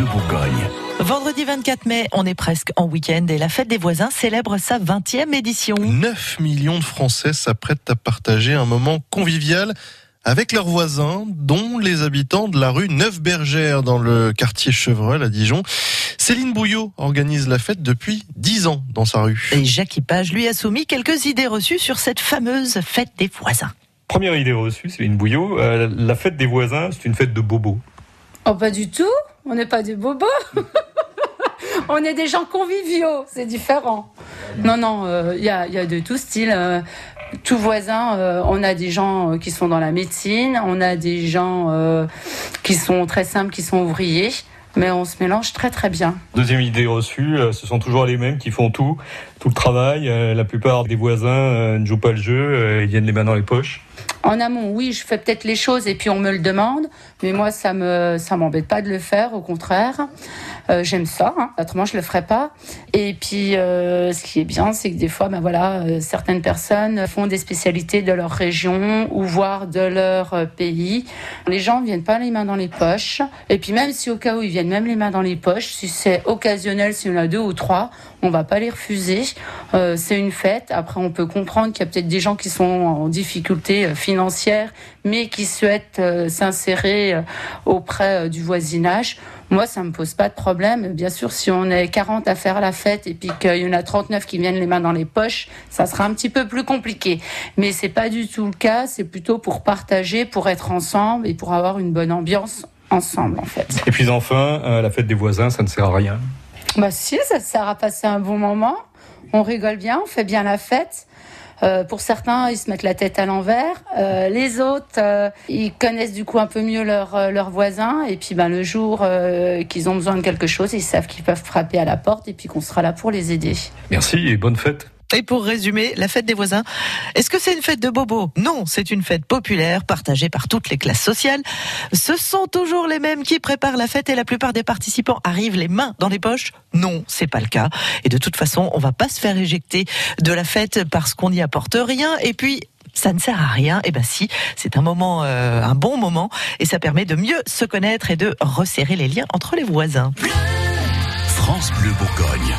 Bleu Bourgogne. Vendredi 24 mai, on est presque en week-end et la fête des voisins célèbre sa 20e édition. 9 millions de Français s'apprêtent à partager un moment convivial avec leurs voisins, dont les habitants de la rue Neuve-Bergère dans le quartier Chevreul à Dijon. Céline Bouillot organise la fête depuis 10 ans dans sa rue. Et Jacques Page lui a soumis quelques idées reçues sur cette fameuse fête des voisins. Première idée reçue, Céline Bouillot, euh, la fête des voisins, c'est une fête de bobos. Oh, pas du tout. On n'est pas des bobos. on est des gens conviviaux. C'est différent. Non, non, il y, a, y, a, de tout style. Euh, tout voisin, euh, on a des gens qui sont dans la médecine, on a des gens euh, qui sont très simples, qui sont ouvriers mais on se mélange très très bien. Deuxième idée reçue, ce sont toujours les mêmes qui font tout, tout le travail. La plupart des voisins ne jouent pas le jeu, ils viennent les mains dans les poches. En amont, oui, je fais peut-être les choses et puis on me le demande, mais moi ça me ça m'embête pas de le faire, au contraire. Euh, j'aime ça, hein. autrement je le ferais pas. Et puis euh, ce qui est bien, c'est que des fois, ben voilà, euh, certaines personnes font des spécialités de leur région ou voire de leur pays. Les gens viennent pas les mains dans les poches. Et puis même si au cas où ils viennent même les mains dans les poches, si c'est occasionnel, si on a deux ou trois, on va pas les refuser. C'est une fête. Après, on peut comprendre qu'il y a peut-être des gens qui sont en difficulté financière, mais qui souhaitent s'insérer auprès du voisinage. Moi, ça me pose pas de problème. Bien sûr, si on est 40 à faire la fête et puis qu'il y en a 39 qui viennent les mains dans les poches, ça sera un petit peu plus compliqué. Mais c'est pas du tout le cas. C'est plutôt pour partager, pour être ensemble et pour avoir une bonne ambiance ensemble, en fait. Et puis enfin, euh, la fête des voisins, ça ne sert à rien. Bah si, ça sert à passer un bon moment. On rigole bien, on fait bien la fête. Euh, pour certains, ils se mettent la tête à l'envers. Euh, les autres, euh, ils connaissent du coup un peu mieux leurs leur voisins. Et puis, ben, le jour qu'ils ont besoin de quelque chose, ils savent qu'ils peuvent frapper à la porte et puis qu'on sera là pour les aider. Merci et bonne fête. Et pour résumer, la fête des voisins, est-ce que c'est une fête de bobos Non, c'est une fête populaire, partagée par toutes les classes sociales. Ce sont toujours les mêmes qui préparent la fête et la plupart des participants arrivent les mains dans les poches? Non, c'est pas le cas. Et de toute façon, on va pas se faire éjecter de la fête parce qu'on n'y apporte rien. Et puis, ça ne sert à rien. Eh ben si, c'est un moment, euh, un bon moment, et ça permet de mieux se connaître et de resserrer les liens entre les voisins. France Bleu Bourgogne.